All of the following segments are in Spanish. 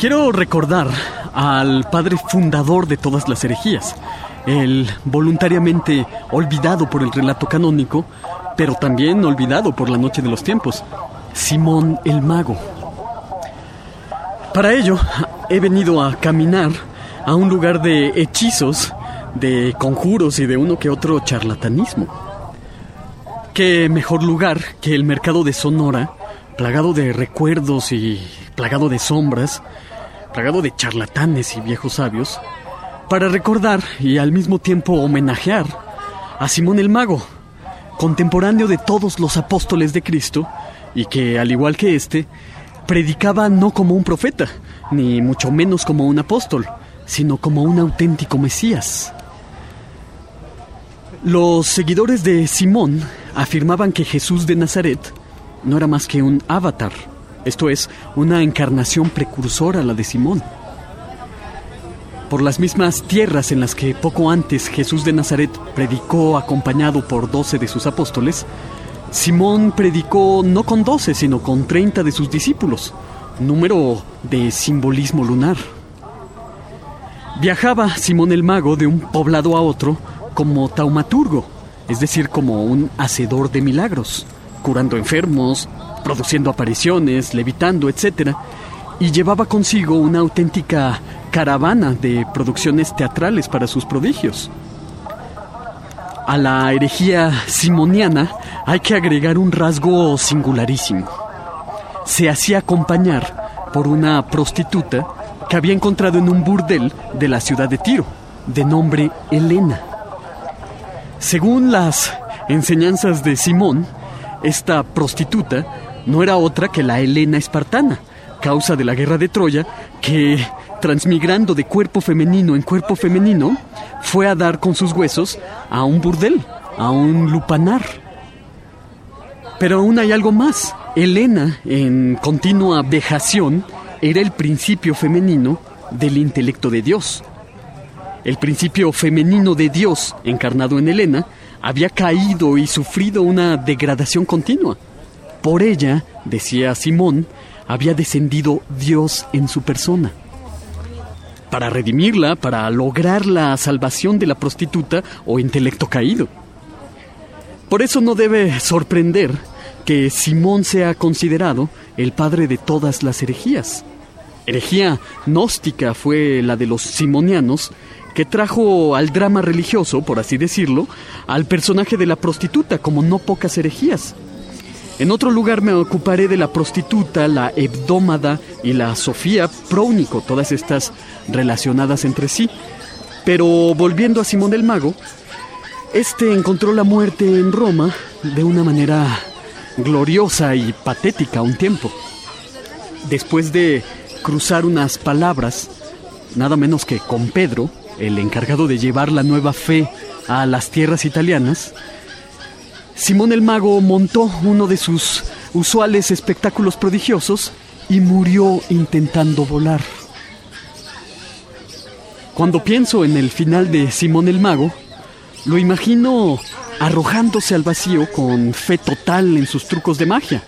Quiero recordar al padre fundador de todas las herejías, el voluntariamente olvidado por el relato canónico, pero también olvidado por la noche de los tiempos, Simón el Mago. Para ello, he venido a caminar a un lugar de hechizos, de conjuros y de uno que otro charlatanismo. ¿Qué mejor lugar que el mercado de Sonora, plagado de recuerdos y plagado de sombras, plagado de charlatanes y viejos sabios, para recordar y al mismo tiempo homenajear a Simón el Mago, contemporáneo de todos los apóstoles de Cristo, y que, al igual que éste, predicaba no como un profeta, ni mucho menos como un apóstol, sino como un auténtico Mesías. Los seguidores de Simón afirmaban que Jesús de Nazaret no era más que un avatar, esto es, una encarnación precursora a la de Simón. Por las mismas tierras en las que poco antes Jesús de Nazaret predicó acompañado por doce de sus apóstoles, Simón predicó no con doce, sino con treinta de sus discípulos, número de simbolismo lunar. Viajaba Simón el Mago de un poblado a otro como taumaturgo, es decir, como un hacedor de milagros, curando enfermos, produciendo apariciones, levitando, etc. Y llevaba consigo una auténtica caravana de producciones teatrales para sus prodigios. A la herejía simoniana hay que agregar un rasgo singularísimo. Se hacía acompañar por una prostituta que había encontrado en un burdel de la ciudad de Tiro, de nombre Elena. Según las enseñanzas de Simón, esta prostituta no era otra que la Helena espartana, causa de la guerra de Troya, que, transmigrando de cuerpo femenino en cuerpo femenino, fue a dar con sus huesos a un burdel, a un lupanar. Pero aún hay algo más. Helena, en continua vejación, era el principio femenino del intelecto de Dios. El principio femenino de Dios, encarnado en Helena, había caído y sufrido una degradación continua. Por ella, decía Simón, había descendido Dios en su persona. Para redimirla, para lograr la salvación de la prostituta o intelecto caído. Por eso no debe sorprender que Simón sea considerado el padre de todas las herejías. Herejía gnóstica fue la de los simonianos, que trajo al drama religioso, por así decirlo, al personaje de la prostituta, como no pocas herejías. En otro lugar me ocuparé de la prostituta, la hebdómada y la Sofía Prónico, todas estas relacionadas entre sí. Pero volviendo a Simón el Mago, este encontró la muerte en Roma de una manera gloriosa y patética un tiempo. Después de cruzar unas palabras, nada menos que con Pedro, el encargado de llevar la nueva fe a las tierras italianas, Simón el Mago montó uno de sus usuales espectáculos prodigiosos y murió intentando volar. Cuando pienso en el final de Simón el Mago, lo imagino arrojándose al vacío con fe total en sus trucos de magia.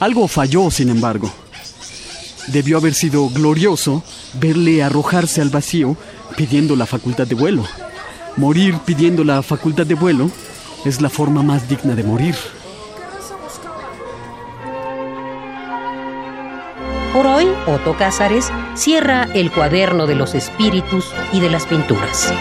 Algo falló, sin embargo. Debió haber sido glorioso verle arrojarse al vacío pidiendo la facultad de vuelo. Morir pidiendo la facultad de vuelo es la forma más digna de morir. Por hoy, Otto Cázares cierra el cuaderno de los espíritus y de las pinturas.